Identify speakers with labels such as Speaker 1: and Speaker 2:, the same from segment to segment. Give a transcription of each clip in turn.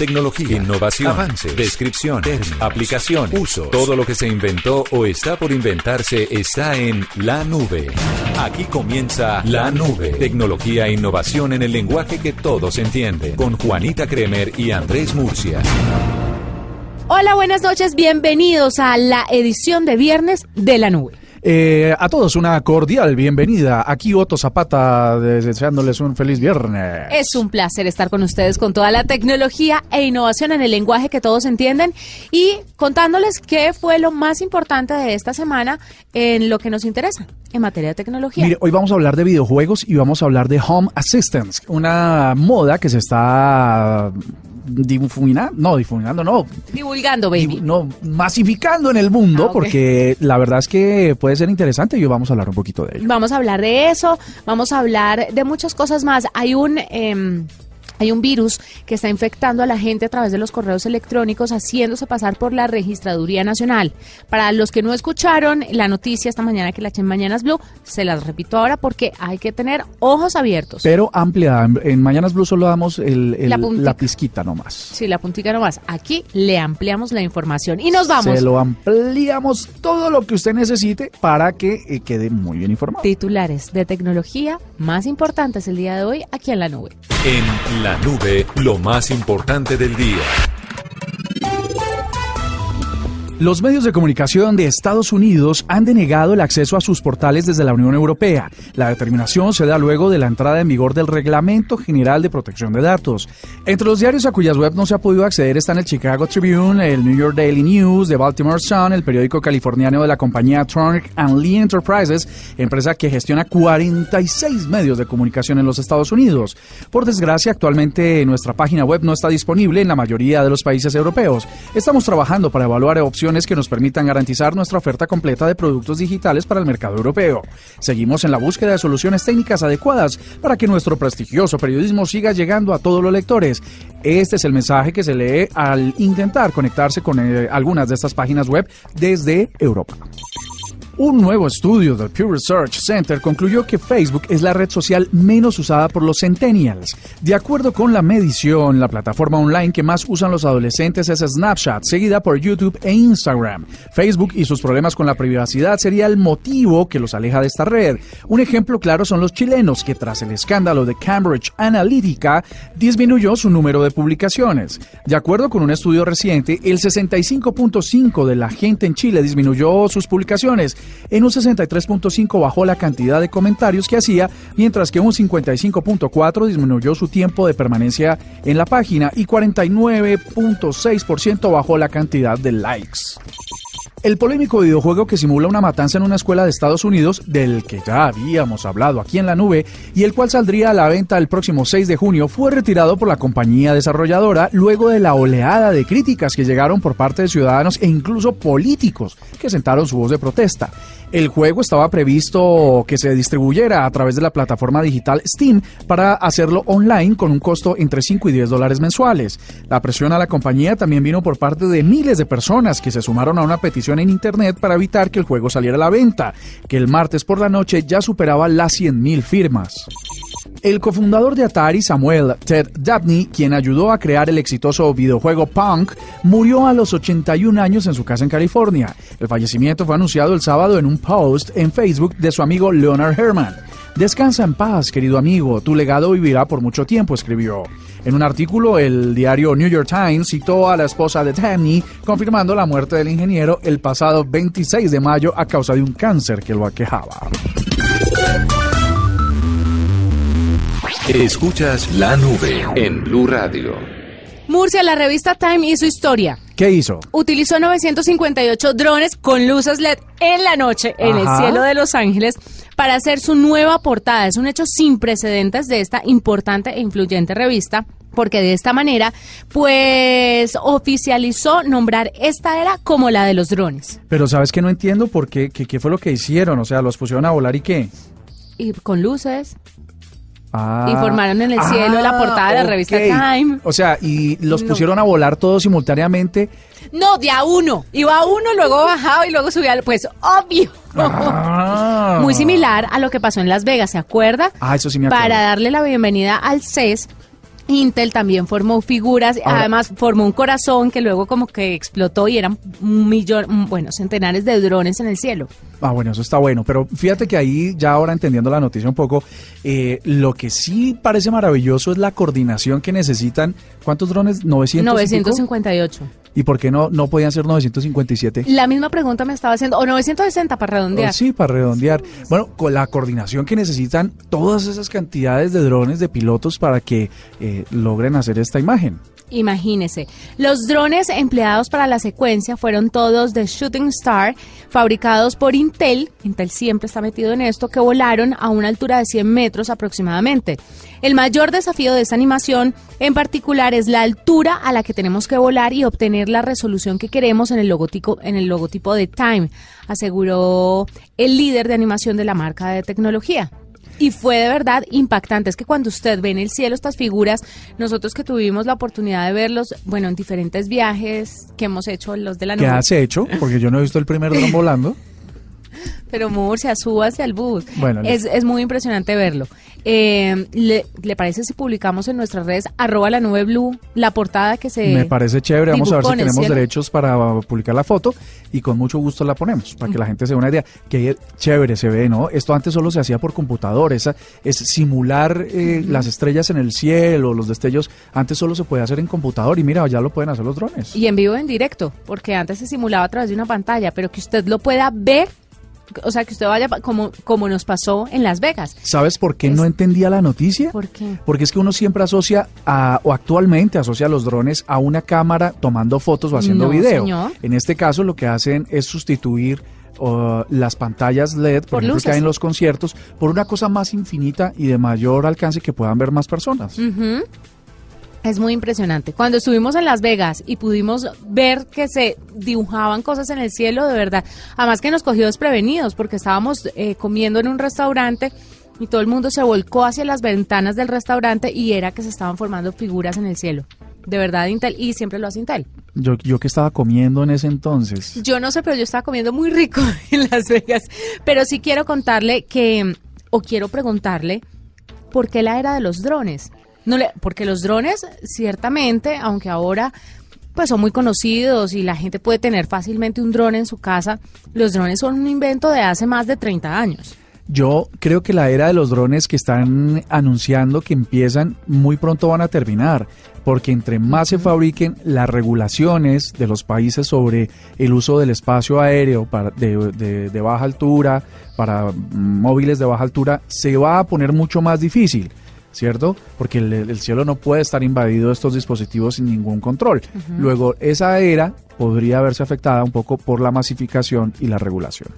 Speaker 1: Tecnología, innovación, avance, descripción, términos, aplicación, uso. Todo lo que se inventó o está por inventarse está en la nube. Aquí comienza La Nube. Tecnología e innovación en el lenguaje que todos entienden. Con Juanita Kremer y Andrés Murcia.
Speaker 2: Hola, buenas noches, bienvenidos a la edición de viernes de la nube.
Speaker 3: Eh, a todos una cordial bienvenida. Aquí Otto Zapata deseándoles un feliz viernes.
Speaker 2: Es un placer estar con ustedes con toda la tecnología e innovación en el lenguaje que todos entienden y contándoles qué fue lo más importante de esta semana en lo que nos interesa en materia de tecnología.
Speaker 3: Mire, hoy vamos a hablar de videojuegos y vamos a hablar de Home Assistance, una moda que se está difuminando, no, difuminando, no.
Speaker 2: Divulgando, baby.
Speaker 3: No, masificando en el mundo,
Speaker 2: Ah,
Speaker 3: porque la verdad es que puede ser interesante y hoy vamos a hablar un poquito de ello.
Speaker 2: Vamos a hablar de eso, vamos a hablar de muchas cosas más. Hay un... em, hay un virus que está infectando a la gente a través de los correos electrónicos, haciéndose pasar por la Registraduría Nacional. Para los que no escucharon la noticia esta mañana que la eché en Mañanas Blue, se las repito ahora porque hay que tener ojos abiertos.
Speaker 3: Pero ampliada, en- Mañanas Blue solo damos el, el-
Speaker 2: La
Speaker 3: la, pizquita nomás.
Speaker 2: Sí, la puntica nomás. Aquí le ampliamos la información y nos vamos.
Speaker 3: Se lo ampliamos todo lo que usted necesite para que eh, quede muy bien informado.
Speaker 2: Titulares de tecnología más importantes el día de hoy aquí en la nube.
Speaker 1: En la nube, lo más importante del día.
Speaker 3: Los medios de comunicación de Estados Unidos han denegado el acceso a sus portales desde la Unión Europea. La determinación se da luego de la entrada en vigor del Reglamento General de Protección de Datos. Entre los diarios a cuyas web no se ha podido acceder están el Chicago Tribune, el New York Daily News, The Baltimore Sun, el periódico californiano de la compañía Tronic and Lee Enterprises, empresa que gestiona 46 medios de comunicación en los Estados Unidos. Por desgracia, actualmente nuestra página web no está disponible en la mayoría de los países europeos. Estamos trabajando para evaluar opciones que nos permitan garantizar nuestra oferta completa de productos digitales para el mercado europeo. Seguimos en la búsqueda de soluciones técnicas adecuadas para que nuestro prestigioso periodismo siga llegando a todos los lectores. Este es el mensaje que se lee al intentar conectarse con eh, algunas de estas páginas web desde Europa. Un nuevo estudio del Pew Research Center concluyó que Facebook es la red social menos usada por los centennials. De acuerdo con la medición, la plataforma online que más usan los adolescentes es Snapchat, seguida por YouTube e Instagram. Facebook y sus problemas con la privacidad sería el motivo que los aleja de esta red. Un ejemplo claro son los chilenos, que tras el escándalo de Cambridge Analytica disminuyó su número de publicaciones. De acuerdo con un estudio reciente, el 65.5 de la gente en Chile disminuyó sus publicaciones. En un 63.5 bajó la cantidad de comentarios que hacía, mientras que un 55.4 disminuyó su tiempo de permanencia en la página y 49.6% bajó la cantidad de likes. El polémico videojuego que simula una matanza en una escuela de Estados Unidos, del que ya habíamos hablado aquí en la nube, y el cual saldría a la venta el próximo 6 de junio, fue retirado por la compañía desarrolladora luego de la oleada de críticas que llegaron por parte de ciudadanos e incluso políticos que sentaron su voz de protesta. El juego estaba previsto que se distribuyera a través de la plataforma digital Steam para hacerlo online con un costo entre 5 y 10 dólares mensuales. La presión a la compañía también vino por parte de miles de personas que se sumaron a una petición en Internet para evitar que el juego saliera a la venta, que el martes por la noche ya superaba las 100.000 firmas. El cofundador de Atari, Samuel Ted Dabney, quien ayudó a crear el exitoso videojuego Punk, murió a los 81 años en su casa en California. El fallecimiento fue anunciado el sábado en un post en Facebook de su amigo Leonard Herman. Descansa en paz, querido amigo, tu legado vivirá por mucho tiempo, escribió. En un artículo, el diario New York Times citó a la esposa de Dabney, confirmando la muerte del ingeniero el pasado 26 de mayo a causa de un cáncer que lo aquejaba.
Speaker 1: Escuchas la nube en Blue Radio.
Speaker 2: Murcia, la revista Time hizo historia.
Speaker 3: ¿Qué hizo?
Speaker 2: Utilizó 958 drones con luces LED en la noche en el cielo de Los Ángeles para hacer su nueva portada. Es un hecho sin precedentes de esta importante e influyente revista porque de esta manera, pues oficializó nombrar esta era como la de los drones.
Speaker 3: Pero sabes que no entiendo por qué, qué, qué fue lo que hicieron, o sea, los pusieron a volar y qué.
Speaker 2: Y con luces.
Speaker 3: Ah.
Speaker 2: Y formaron en el cielo la portada de la revista. Time.
Speaker 3: O sea, y los
Speaker 2: No.
Speaker 3: pusieron a volar todos simultáneamente.
Speaker 2: No, de a uno. Iba a uno, luego bajaba y luego subía. Pues obvio.
Speaker 3: Ah.
Speaker 2: Muy similar a lo que pasó en Las Vegas, ¿se acuerda?
Speaker 3: Ah, eso sí me acuerdo.
Speaker 2: Para darle la bienvenida al CES. Intel también formó figuras,
Speaker 3: Ahora-
Speaker 2: además formó un corazón que luego como que explotó y eran un millón, bueno, centenares de drones en el cielo.
Speaker 3: Ah, bueno, eso está bueno. Pero fíjate que ahí, ya ahora entendiendo la noticia un poco, eh, lo que sí parece maravilloso es la coordinación que necesitan. ¿Cuántos drones? 900. y pico?
Speaker 2: 958.
Speaker 3: ¿Y por qué no, no podían ser 957?
Speaker 2: La misma pregunta me estaba haciendo, o 960 para redondear.
Speaker 3: Oh, Sí, para redondear. Bueno, con la coordinación que necesitan todas esas cantidades de drones, de pilotos para que eh, logren hacer esta imagen.
Speaker 2: Imagínese, los drones empleados para la secuencia fueron todos de Shooting Star, fabricados por Intel, Intel siempre está metido en esto, que volaron a una altura de 100 metros aproximadamente. El mayor desafío de esta animación en particular es la altura a la que tenemos que volar y obtener la resolución que queremos en el logotipo, en el logotipo de Time, aseguró el líder de animación de la marca de tecnología. Y fue de verdad impactante. Es que cuando usted ve en el cielo estas figuras, nosotros que tuvimos la oportunidad de verlos, bueno, en diferentes viajes que hemos hecho, los de la
Speaker 3: ¿Qué has hecho? Porque yo no he visto el primer dron volando.
Speaker 2: Pero Murcia, suba hacia el bus.
Speaker 3: Bueno,
Speaker 2: es, es muy impresionante verlo. Eh, ¿le, le parece si publicamos en nuestras redes arroba la nube blue la portada que se
Speaker 3: Me parece chévere. Vamos a ver si tenemos
Speaker 2: cielo?
Speaker 3: derechos para publicar la foto y con mucho gusto la ponemos para que la gente se dé una idea. Que chévere se ve, ¿no? Esto antes solo se hacía por computador. Esa, es simular eh, las estrellas en el cielo, los destellos. Antes solo se puede hacer en computador y mira, ya lo pueden hacer los drones.
Speaker 2: Y en vivo en directo, porque antes se simulaba a través de una pantalla, pero que usted lo pueda ver, o sea, que usted vaya como, como nos pasó en Las Vegas.
Speaker 3: ¿Sabes por qué
Speaker 2: Es-
Speaker 3: no entendía la noticia?
Speaker 2: ¿Por qué?
Speaker 3: Porque es que uno siempre asocia a, o actualmente asocia los drones a una cámara tomando fotos o haciendo
Speaker 2: No,
Speaker 3: video.
Speaker 2: señor.
Speaker 3: En este caso lo que hacen es sustituir uh, las pantallas LED, por,
Speaker 2: Por
Speaker 3: ejemplo, que hay en los conciertos, por una cosa más infinita y de mayor alcance que puedan ver más personas.
Speaker 2: Es muy impresionante. Cuando estuvimos en Las Vegas y pudimos ver que se dibujaban cosas en el cielo, de verdad. Además que nos cogió desprevenidos porque estábamos eh, comiendo en un restaurante y todo el mundo se volcó hacia las ventanas del restaurante y era que se estaban formando figuras en el cielo. De verdad, Intel. Y siempre lo hace Intel.
Speaker 3: Yo, yo que estaba comiendo en ese entonces.
Speaker 2: Yo no sé, pero yo estaba comiendo muy rico en Las Vegas. Pero sí quiero contarle que, o quiero preguntarle, ¿por qué la era de los drones? No le, porque los drones, ciertamente, aunque ahora pues son muy conocidos y la gente puede tener fácilmente un dron en su casa, los drones son un invento de hace más de 30 años.
Speaker 3: Yo creo que la era de los drones que están anunciando que empiezan muy pronto van a terminar, porque entre más se fabriquen las regulaciones de los países sobre el uso del espacio aéreo para, de, de- de baja altura, para mm, móviles de baja altura, se va a poner mucho más difícil. ¿Cierto? Porque el, el cielo no puede estar invadido de estos dispositivos sin ningún control. Luego, esa era podría verse afectada un poco por la masificación y la regulación.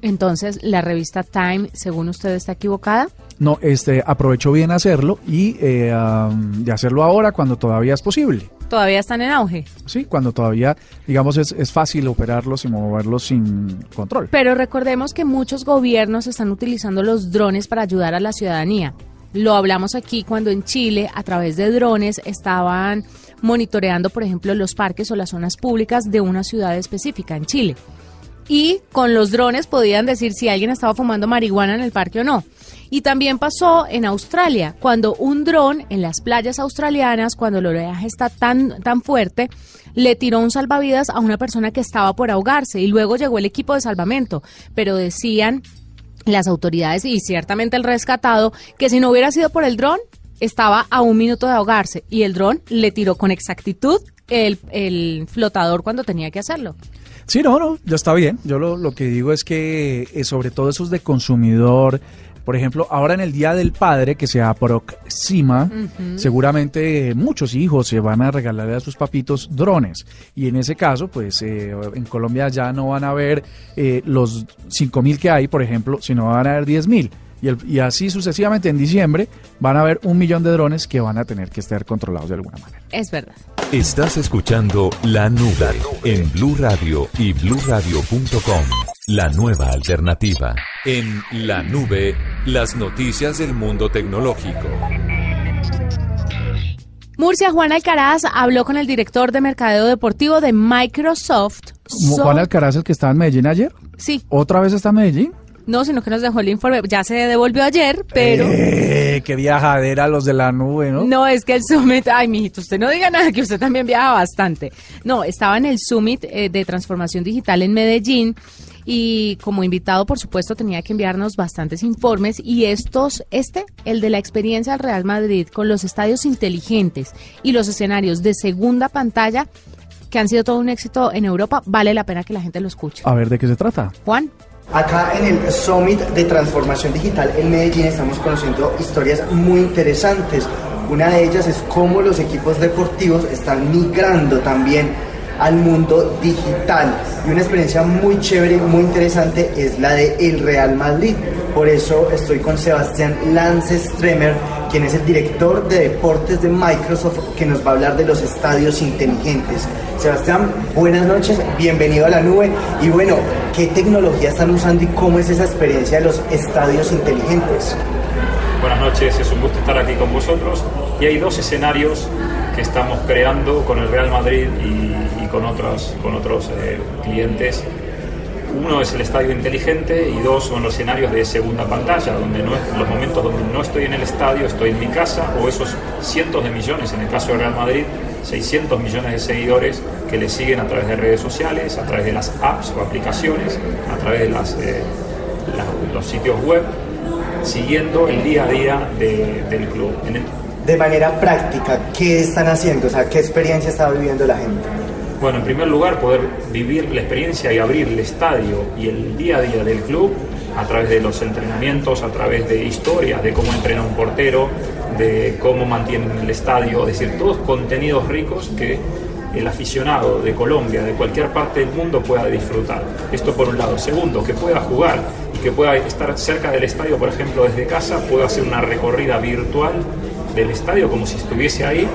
Speaker 2: Entonces, la revista Time, según usted, está equivocada.
Speaker 3: No, este, aprovecho bien hacerlo y eh, de hacerlo ahora cuando todavía es posible.
Speaker 2: Todavía están en auge.
Speaker 3: Sí, cuando todavía, digamos, es, es fácil operarlos y moverlos sin control.
Speaker 2: Pero recordemos que muchos gobiernos están utilizando los drones para ayudar a la ciudadanía. Lo hablamos aquí cuando en Chile, a través de drones, estaban monitoreando, por ejemplo, los parques o las zonas públicas de una ciudad específica en Chile. Y con los drones podían decir si alguien estaba fumando marihuana en el parque o no. Y también pasó en Australia, cuando un dron en las playas australianas, cuando el oleaje está tan, tan fuerte, le tiró un salvavidas a una persona que estaba por ahogarse y luego llegó el equipo de salvamento. Pero decían las autoridades y ciertamente el rescatado que si no hubiera sido por el dron, estaba a un minuto de ahogarse y el dron le tiró con exactitud el, el flotador cuando tenía que hacerlo.
Speaker 3: Sí, no, no, ya está bien. Yo lo, lo que digo es que eh, sobre todo esos de consumidor Por ejemplo, ahora en el Día del Padre que se aproxima, seguramente muchos hijos se van a regalar a sus papitos drones. Y en ese caso, pues eh, en Colombia ya no van a ver eh, los 5 mil que hay, por ejemplo, sino van a haber 10 mil. Y, el- y así sucesivamente en diciembre van a haber un millón de drones que van a tener que estar controlados de alguna manera.
Speaker 2: Es verdad.
Speaker 1: Estás escuchando La Nube en Blue Radio y bluradio.com. La nueva alternativa. En La Nube, las noticias del mundo tecnológico.
Speaker 2: Murcia Juan Alcaraz habló con el director de mercadeo deportivo de Microsoft.
Speaker 3: Juan Alcaraz, el que estaba en Medellín ayer,
Speaker 2: Sí,
Speaker 3: otra vez está en Medellín.
Speaker 2: No, sino que nos dejó el informe. Ya se devolvió ayer, pero...
Speaker 3: Eh, qué viajadera los de la nube, ¿no?
Speaker 2: No, es que el Summit, ay, mijito, usted no diga nada, que usted también viaja bastante. No, estaba en el Summit eh, de Transformación Digital en Medellín y como invitado, por supuesto, tenía que enviarnos bastantes informes y estos, este, el de la experiencia del Real Madrid con los estadios inteligentes y los escenarios de segunda pantalla que han sido todo un éxito en Europa, vale la pena que la gente lo escuche.
Speaker 3: A ver, ¿de qué se trata?
Speaker 2: Juan.
Speaker 4: Acá en el Summit de Transformación Digital en Medellín estamos conociendo historias muy interesantes. Una de ellas es cómo los equipos deportivos están migrando también al mundo digital. Y una experiencia muy chévere, muy interesante es la de el Real Madrid. Por eso estoy con Sebastián Lance Stremer, quien es el director de deportes de Microsoft, que nos va a hablar de los estadios inteligentes. Sebastián, buenas noches, bienvenido a la nube. Y bueno, ¿qué tecnología están usando y cómo es esa experiencia de los estadios inteligentes?
Speaker 5: Buenas noches, es un gusto estar aquí con vosotros. Y hay dos escenarios que estamos creando con el Real Madrid y, y con otros, con otros eh, clientes. Uno es el estadio inteligente y dos son los escenarios de segunda pantalla, donde no los momentos donde no estoy en el estadio, estoy en mi casa, o esos cientos de millones, en el caso del Real Madrid, 600 millones de seguidores que le siguen a través de redes sociales, a través de las apps o aplicaciones, a través de eh, los sitios web, siguiendo el día a día de- del club.
Speaker 4: De manera práctica, ¿qué están haciendo? O sea, ¿qué experiencia está viviendo la gente?
Speaker 5: Bueno, en primer lugar, poder vivir la experiencia y abrir el estadio y el día a día del club a través de los entrenamientos, a través de historias, de cómo entrena un portero, de cómo mantienen el estadio, es decir, todos contenidos ricos que el aficionado de Colombia, de cualquier parte del mundo pueda disfrutar. Esto por un lado. Segundo, que pueda jugar y que pueda estar cerca del estadio, por ejemplo, desde casa, pueda hacer una recorrida virtual del estadio como si estuviese ahí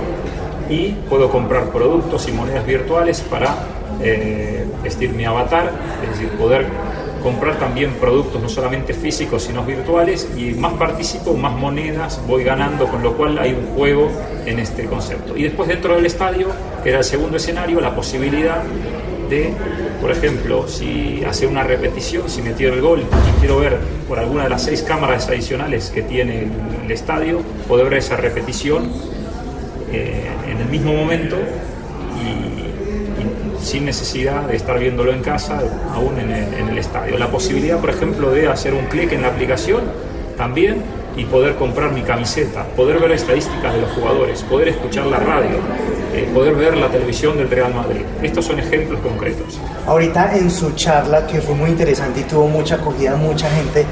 Speaker 5: y puedo comprar productos y monedas virtuales para eh, vestir mi avatar, es decir, poder comprar también productos no solamente físicos sino virtuales y más participo, más monedas voy ganando, con lo cual hay un juego en este concepto. Y después dentro del estadio, que era el segundo escenario, la posibilidad de, por ejemplo, si hace una repetición, si metió el gol y quiero ver por alguna de las seis cámaras adicionales que tiene el estadio, poder ver esa repetición eh, en el mismo momento y, y sin necesidad de estar viéndolo en casa, aún en el, en el estadio. La posibilidad, por ejemplo, de hacer un clic en la aplicación también y poder comprar mi camiseta, poder ver estadísticas de los jugadores, poder escuchar la radio, eh, poder ver la televisión del Real Madrid. Estos son ejemplos concretos.
Speaker 4: Ahorita en su charla, que fue muy interesante y tuvo mucha acogida, mucha gente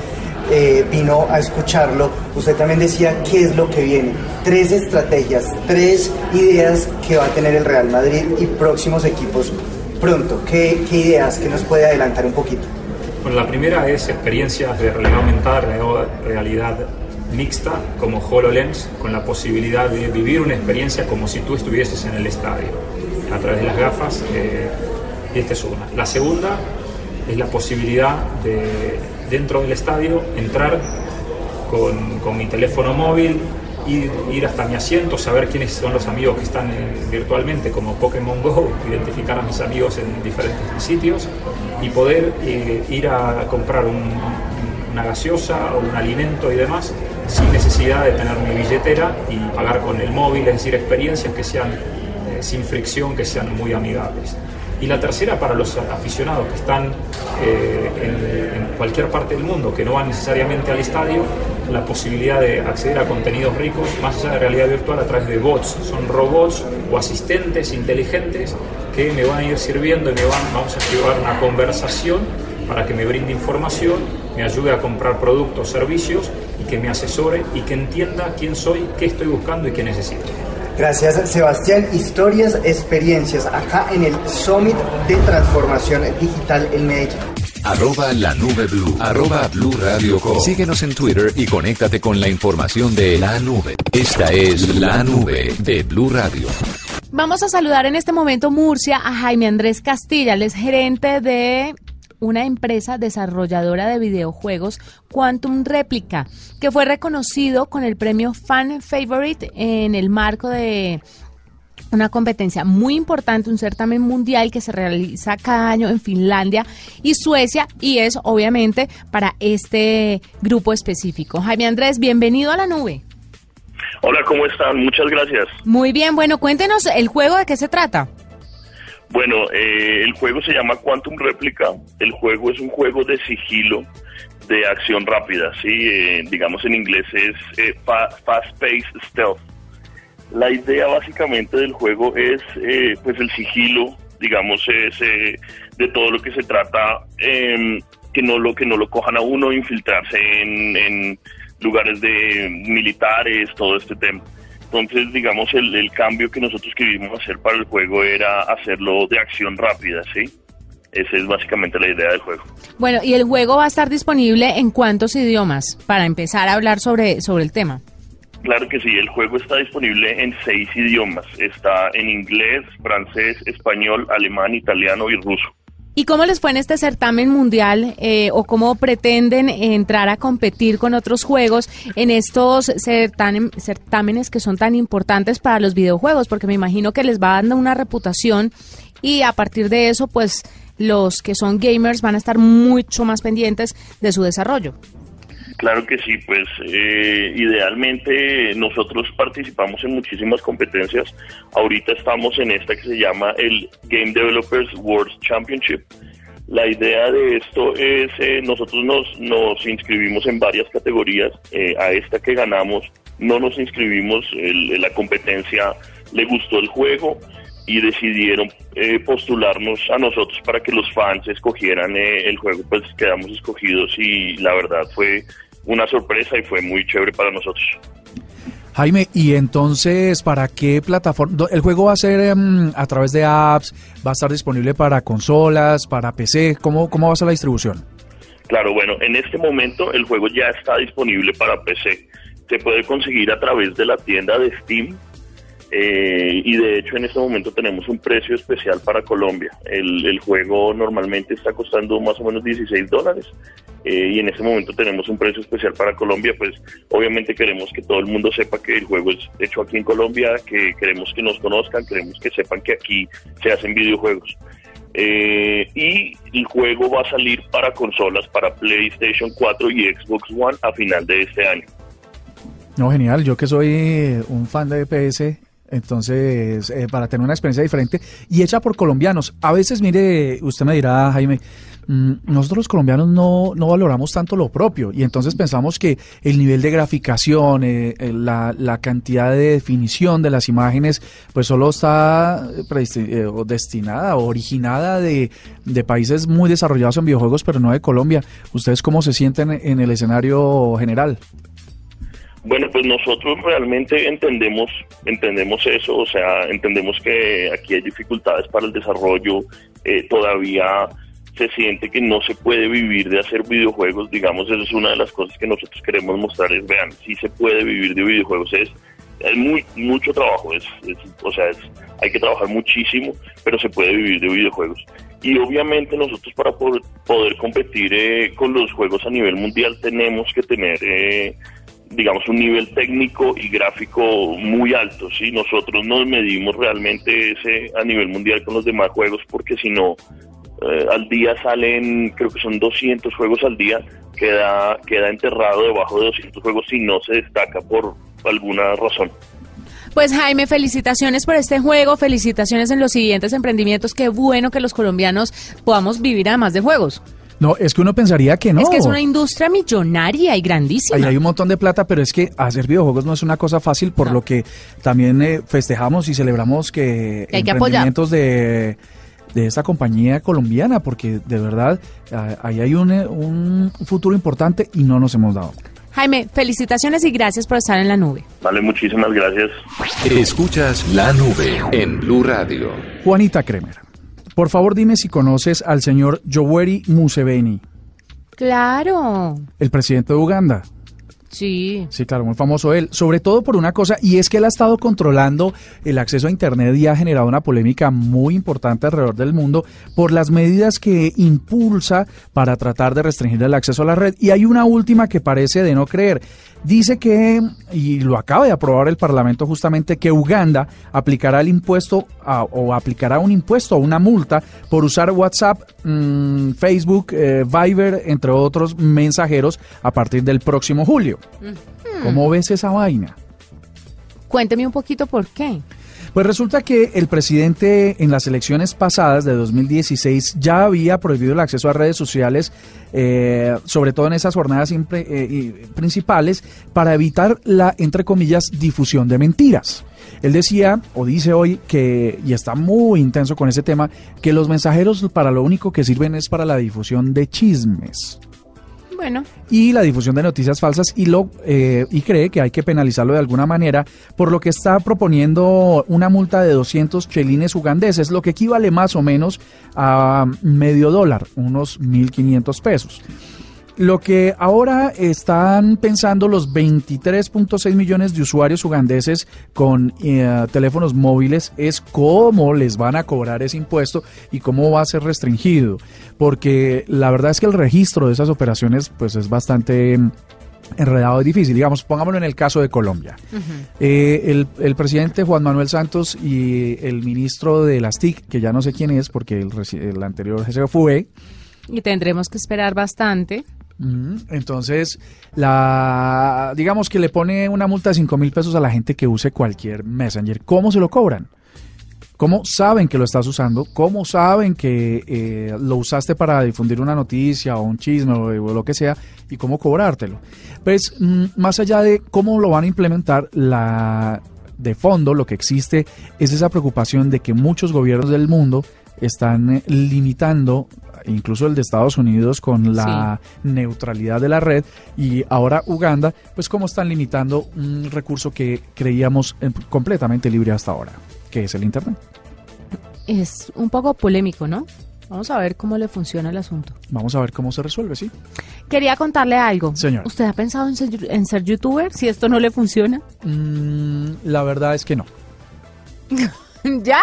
Speaker 4: eh, vino a escucharlo, usted también decía qué es lo que viene. Tres estrategias, tres ideas que va a tener el Real Madrid y próximos equipos pronto. ¿Qué, ideas que nos puede adelantar un poquito?
Speaker 5: Bueno, la primera es experiencias de realidad aumentada, real- realidad mixta, como HoloLens, con la posibilidad de vivir una experiencia como si tú estuvieses en el estadio, a través de las gafas. eh, y esta es una. La segunda es la posibilidad de, dentro del estadio, entrar con, con mi teléfono móvil, ir, ir hasta mi asiento, saber quiénes son los amigos que están eh, virtualmente, como Pokémon Go, identificar a mis amigos en diferentes sitios y poder eh, ir a comprar un- una gaseosa o un alimento y demás sin necesidad de tener mi billetera y pagar con el móvil, es decir, experiencias que sean eh, sin fricción, que sean muy amigables. Y la tercera para los aficionados que están eh, en, en cualquier parte del mundo, que no van necesariamente al estadio, la posibilidad de acceder a contenidos ricos más allá de realidad virtual a través de bots. Son robots o asistentes inteligentes que me van a ir sirviendo y me van, vamos a llevar una conversación para que me brinde información, me ayude a comprar productos, servicios y que me asesore y que entienda quién soy, qué estoy buscando y qué necesito.
Speaker 4: Gracias, Sebastián. Historias, experiencias acá en el Summit de Transformación Digital en Medellín.
Speaker 1: Arroba la nube blue. Arroba blue radio com. Síguenos en Twitter y conéctate con la información de la nube. Esta es la nube de Blue Radio.
Speaker 2: Vamos a saludar en este momento Murcia a Jaime Andrés Castilla, él es gerente de una empresa desarrolladora de videojuegos, Quantum Replica, que fue reconocido con el premio Fan Favorite en el marco de una competencia muy importante, un certamen mundial que se realiza cada año en Finlandia y Suecia y es obviamente para este grupo específico. Jaime Andrés, bienvenido a la nube.
Speaker 6: Hola, ¿cómo están? Muchas gracias.
Speaker 2: Muy bien, bueno, cuéntenos el juego de qué se trata.
Speaker 6: Bueno, eh, el juego se llama Quantum Replica. El juego es un juego de sigilo, de acción rápida, ¿sí? Eh, digamos en inglés es eh, Fast Paced Stealth. La idea básicamente del juego es pues el sigilo, digamos, es de todo lo que se trata, em, que no lo que no lo cojan a uno, infiltrarse en, en lugares de militares, todo este tema. Entonces, digamos, el, cambio que nosotros queríamos hacer para el juego era hacerlo de acción rápida, ¿sí? Esa es básicamente la idea del juego.
Speaker 2: Bueno, ¿y el juego va a estar disponible en cuántos idiomas para empezar a hablar sobre, sobre el tema?
Speaker 6: Claro que sí, el juego está disponible en seis idiomas. Está en inglés, francés, español, alemán, italiano y ruso.
Speaker 2: ¿Y cómo les fue en este certamen mundial eh, o cómo pretenden entrar a competir con otros juegos en estos certámenes que son tan importantes para los videojuegos? Porque me imagino que les va dando una reputación y a partir de eso, pues los que son gamers van a estar mucho más pendientes de su desarrollo.
Speaker 6: Claro que sí, pues eh, idealmente nosotros participamos en muchísimas competencias. Ahorita estamos en esta que se llama el Game Developers World Championship. La idea de esto es, eh, nosotros nos, nos inscribimos en varias categorías. Eh, a esta que ganamos no nos inscribimos, en la competencia le gustó el juego y decidieron postularnos a nosotros para que los fans escogieran el juego, pues quedamos escogidos y la verdad fue una sorpresa y fue muy chévere para nosotros.
Speaker 3: Jaime, y entonces, ¿para qué plataforma? ¿El juego va a ser em, a través de apps? ¿Va a estar disponible para consolas, para PC? ¿Cómo, ¿Cómo va a ser la distribución?
Speaker 6: Claro, bueno, en este momento el juego ya está disponible para PC. Se puede conseguir a través de la tienda de Steam eh, y de hecho en este momento tenemos un precio especial para Colombia. El, el juego normalmente está costando más o menos 16 dólares eh, y en este momento tenemos un precio especial para Colombia, pues obviamente queremos que todo el mundo sepa que el juego es hecho aquí en Colombia, que queremos que nos conozcan, queremos que sepan que aquí se hacen videojuegos. Eh, y el juego va a salir para consolas, para PlayStation 4 y Xbox One a final de este año.
Speaker 3: No, genial. Yo que soy un fan de PS, entonces, eh, para tener una experiencia diferente y hecha por colombianos. A veces, mire, usted me dirá, Jaime, nosotros los colombianos no, no, valoramos tanto lo propio y entonces pensamos que el nivel de graficación, eh, eh, la, la, cantidad de definición de las imágenes, pues solo está destinada o originada de, de, países muy desarrollados en videojuegos, pero no de Colombia. ¿Ustedes cómo se sienten en el escenario general?
Speaker 6: Bueno, pues nosotros realmente entendemos, entendemos eso, o sea, entendemos que aquí hay dificultades para el desarrollo, eh, todavía se siente que no se puede vivir de hacer videojuegos, digamos, eso es una de las cosas que nosotros queremos mostrar, es vean, sí se puede vivir de videojuegos, es, es muy, mucho trabajo, es, o sea, hay que trabajar muchísimo, pero se puede vivir de videojuegos. Y obviamente nosotros para poder, poder competir eh, con los juegos a nivel mundial tenemos que tener... Eh, digamos, un nivel técnico y gráfico muy alto, ¿sí? Nosotros nos medimos realmente ese a nivel mundial con los demás juegos porque si no, eh, al día salen, creo que son 200 juegos al día, queda, queda enterrado debajo de 200 juegos si no se destaca por alguna razón.
Speaker 2: Pues Jaime, felicitaciones por este juego, felicitaciones en los siguientes emprendimientos, qué bueno que los colombianos podamos vivir además de juegos.
Speaker 3: No, es que uno pensaría que no.
Speaker 2: Es que es una industria millonaria y grandísima.
Speaker 3: Ahí hay un montón de plata, pero es que hacer videojuegos no es una cosa fácil, por lo que también eh, festejamos y celebramos que,
Speaker 2: hay
Speaker 3: emprendimientos de de esta compañía colombiana, porque de verdad ahí hay un, un futuro importante y no nos hemos dado.
Speaker 2: Jaime, felicitaciones y gracias por estar en la nube.
Speaker 6: Vale, muchísimas gracias.
Speaker 1: Escuchas la nube en Blue Radio.
Speaker 3: Juanita Kremer, por favor dime si conoces al señor Yoweri Museveni,
Speaker 2: Claro.
Speaker 3: el presidente de Uganda.
Speaker 2: Sí.
Speaker 3: Sí, claro, muy famoso él, sobre todo por una cosa, y es que él ha estado controlando el acceso a Internet y ha generado una polémica muy importante alrededor del mundo por las medidas que impulsa para tratar de restringir el acceso a la red. Y hay una última que parece de no creer. Dice que, y lo acaba de aprobar el Parlamento justamente, que Uganda aplicará el impuesto a- o aplicará un impuesto o una multa por usar WhatsApp, mm, Facebook, eh, Viber, entre otros mensajeros a partir del próximo julio. ¿Cómo ves esa vaina?
Speaker 2: Cuénteme un poquito por qué.
Speaker 3: Pues resulta que el presidente en las elecciones pasadas de 2016 ya había prohibido el acceso a redes sociales, eh, sobre todo en esas jornadas impre- eh, principales, para evitar la, entre comillas, difusión de mentiras. Él decía, o dice hoy, que, y está muy intenso con ese tema, que los mensajeros para lo único que sirven es para la difusión de chismes
Speaker 2: Bueno,
Speaker 3: y la difusión de noticias falsas y lo eh, y cree que hay que penalizarlo de alguna manera, por lo que está proponiendo una multa de 200 chelines ugandeses, lo que equivale más o menos a medio dólar, unos 1.500 pesos. Lo que ahora están pensando los 23.6 millones de usuarios ugandeses con eh, teléfonos móviles es cómo les van a cobrar ese impuesto y cómo va a ser restringido. Porque la verdad es que el registro de esas operaciones pues es bastante mm, enredado y difícil. Digamos, pongámoslo en el caso de Colombia. Eh, el, el presidente Juan Manuel Santos y el ministro de las TIC, que ya no sé quién es porque el, el anterior se fue,
Speaker 2: y tendremos que esperar bastante.
Speaker 3: Entonces, la digamos que le pone una multa de 5 mil pesos a la gente que use cualquier Messenger. ¿Cómo se lo cobran? ¿Cómo saben que lo estás usando? ¿Cómo saben que eh, lo usaste para difundir una noticia o un chisme o, o lo que sea? ¿Y cómo cobrártelo? Pues, mm, más allá de cómo lo van a implementar, la de fondo lo que existe es esa preocupación de que muchos gobiernos del mundo están eh, limitando, incluso el de Estados Unidos, con la neutralidad de la red y ahora Uganda, pues cómo están limitando un recurso que creíamos eh, completamente libre hasta ahora, que es el Internet.
Speaker 2: Es un poco polémico, ¿no? Vamos a ver cómo le funciona el asunto.
Speaker 3: Vamos a ver cómo se resuelve, ¿sí?
Speaker 2: Quería contarle algo.
Speaker 3: Señora.
Speaker 2: ¿Usted ha pensado en ser, en ser youtuber si esto no le funciona?
Speaker 3: Mm, la verdad es que no.
Speaker 2: ¿Ya?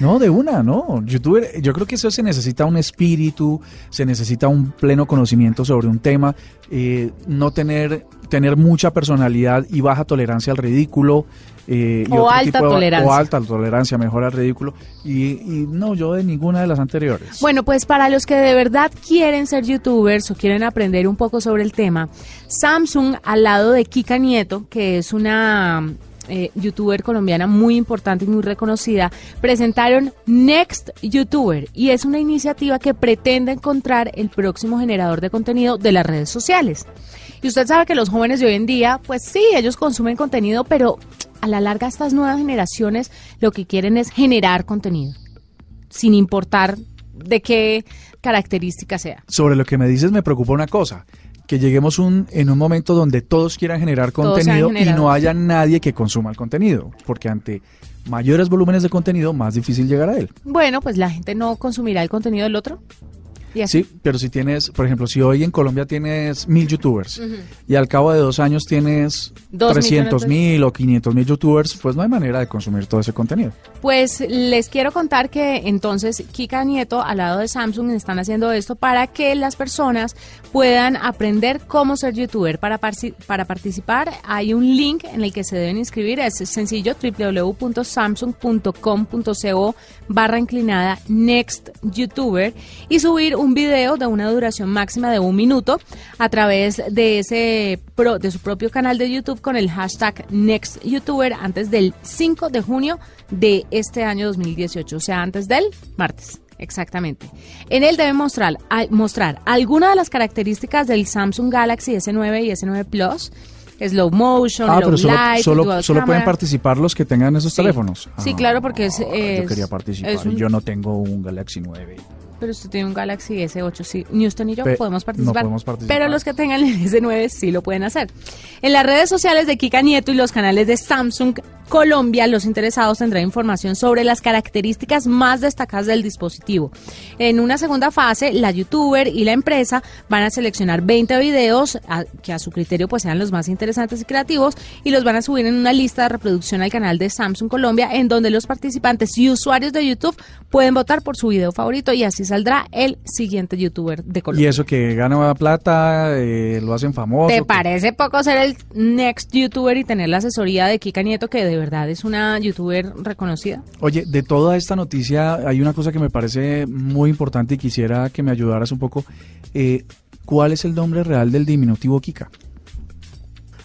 Speaker 3: No, de una, no. Youtuber, yo creo que eso se necesita un espíritu, se necesita un pleno conocimiento sobre un tema, eh, no tener, tener mucha personalidad y baja tolerancia al ridículo. eh, y
Speaker 2: O
Speaker 3: otro
Speaker 2: alta
Speaker 3: tipo de-
Speaker 2: tolerancia.
Speaker 3: O alta tolerancia, mejor al ridículo. Y, y no, yo de ninguna de las anteriores.
Speaker 2: Bueno, pues para los que de verdad quieren ser youtubers o quieren aprender un poco sobre el tema, Samsung al lado de Kika Nieto, que es una eh, youtuber colombiana muy importante y muy reconocida, presentaron Next YouTuber y es una iniciativa que pretende encontrar el próximo generador de contenido de las redes sociales. Y usted sabe que los jóvenes de hoy en día, pues sí, ellos consumen contenido, pero a la larga estas nuevas generaciones lo que quieren es generar contenido sin importar de qué característica sea.
Speaker 3: Sobre lo que me dices me preocupa una cosa, que lleguemos un, en un momento donde todos quieran generar
Speaker 2: Todos
Speaker 3: contenido y no haya nadie que consuma el contenido, porque ante mayores volúmenes de contenido, más difícil llegar a él.
Speaker 2: Bueno, pues la gente no consumirá el contenido del otro.
Speaker 3: Sí, pero si tienes, por ejemplo, si hoy en Colombia tienes mil youtubers y al cabo de dos años tienes
Speaker 2: Dos
Speaker 3: 300
Speaker 2: millones
Speaker 3: mil o 500 mil youtubers, pues no hay manera de consumir todo ese contenido.
Speaker 2: Pues les quiero contar que entonces Kika Nieto al lado de Samsung están haciendo esto para que las personas puedan aprender cómo ser youtuber. Para, para participar hay un link en el que se deben inscribir. Es sencillo www.samsung.com.co barra inclinada Next YouTuber y subir un video de una duración máxima de un minuto a través de ese pro- de su propio canal de YouTube con el hashtag Next YouTuber antes del 5 de junio de este año 2018, o sea, antes del martes. Exactamente. En él debe mostrar, mostrar alguna de las características del Samsung Galaxy S9 y S9 Plus, slow motion,
Speaker 3: Ah,
Speaker 2: low
Speaker 3: pero solo,
Speaker 2: light,
Speaker 3: solo, pueden participar los que tengan esos
Speaker 2: Sí.
Speaker 3: teléfonos.
Speaker 2: Sí,
Speaker 3: Ah,
Speaker 2: claro, porque es-
Speaker 3: Yo
Speaker 2: es-
Speaker 3: quería participar
Speaker 2: es un-
Speaker 3: y yo no tengo un Galaxy 9.
Speaker 2: Pero usted tiene un Galaxy S8, sí. Ni usted ni yo
Speaker 3: Pe-
Speaker 2: podemos
Speaker 3: no
Speaker 2: participar.
Speaker 3: podemos participar.
Speaker 2: Pero los que tengan el S9 sí lo pueden hacer. En las redes sociales de Kika Nieto y los canales de Samsung Colombia, los interesados tendrán información sobre las características más destacadas del dispositivo. En una segunda fase, la youtuber y la empresa van a seleccionar 20 videos a- que a su criterio pues sean los más interesantes y creativos y los van a subir en una lista de reproducción al canal de Samsung Colombia en donde los participantes y usuarios de YouTube pueden votar por su video favorito y así saldrá el siguiente youtuber de
Speaker 3: Y
Speaker 2: Colombia.
Speaker 3: eso que gana plata, eh, lo hacen famoso.
Speaker 2: ¿Te
Speaker 3: que-
Speaker 2: parece poco ser el next youtuber y tener la asesoría de Kika Nieto, que de verdad es una youtuber reconocida?
Speaker 3: Oye, de toda esta noticia hay una cosa que me parece muy importante y quisiera que me ayudaras un poco. Eh, ¿Cuál es el nombre real del diminutivo Kika?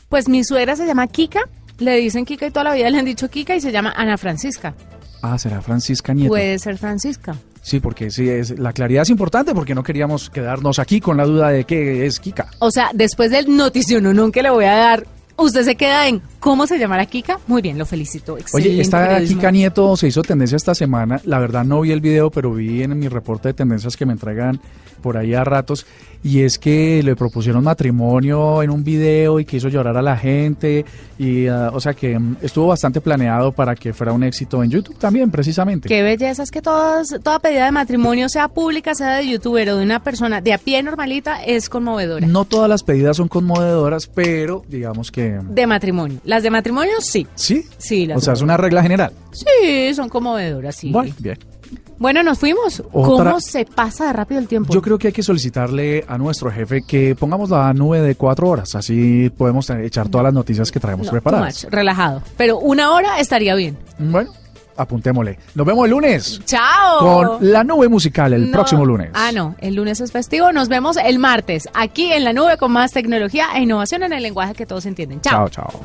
Speaker 2: Pues mi suegra se llama Kika, le dicen Kika y toda la vida le han dicho Kika y se llama Ana Francisca.
Speaker 3: Ah, será Francisca Nieto.
Speaker 2: Puede ser Francisca.
Speaker 3: Sí, porque sí, es, la claridad es importante porque no queríamos quedarnos aquí con la duda de qué es Kika.
Speaker 2: O sea, después del noticiono que le voy a dar, usted se queda en ¿cómo se llamará Kika? Muy bien, lo felicito.
Speaker 3: Oye, esta
Speaker 2: periodismo.
Speaker 3: Kika Nieto se hizo tendencia esta semana. La verdad no vi el video, pero vi en mi reporte de tendencias que me entregan por ahí a ratos. Y es que le propusieron matrimonio en un video y que hizo llorar a la gente. Y, ah, o sea que mm, estuvo bastante planeado para que fuera un éxito en YouTube también, precisamente.
Speaker 2: Qué belleza es que todas, toda pedida de matrimonio, sea pública, sea de youtuber o de una persona de a pie normalita, es conmovedora.
Speaker 3: No todas las pedidas son conmovedoras, pero digamos que
Speaker 2: De matrimonio. Las de matrimonio, sí.
Speaker 3: sí.
Speaker 2: Sí, las
Speaker 3: O sea, es una regla general.
Speaker 2: Sí, son conmovedoras, sí.
Speaker 3: Bueno, bien.
Speaker 2: Bueno, nos fuimos.
Speaker 3: Otra-
Speaker 2: ¿Cómo se pasa de rápido el tiempo?
Speaker 3: Yo creo que hay que solicitarle a nuestro jefe que pongamos la nube de cuatro horas, así podemos tener- echar todas las noticias que traemos
Speaker 2: No,
Speaker 3: preparadas.
Speaker 2: much, relajado. Pero una hora estaría bien.
Speaker 3: Bueno, apuntémosle. Nos vemos el lunes
Speaker 2: ¡Chao!
Speaker 3: con la nube musical el
Speaker 2: No.
Speaker 3: próximo lunes.
Speaker 2: Ah, no. El lunes es festivo. Nos vemos el martes aquí en la nube con más tecnología e innovación en el lenguaje que todos entienden. Chao.
Speaker 3: Chao, chao.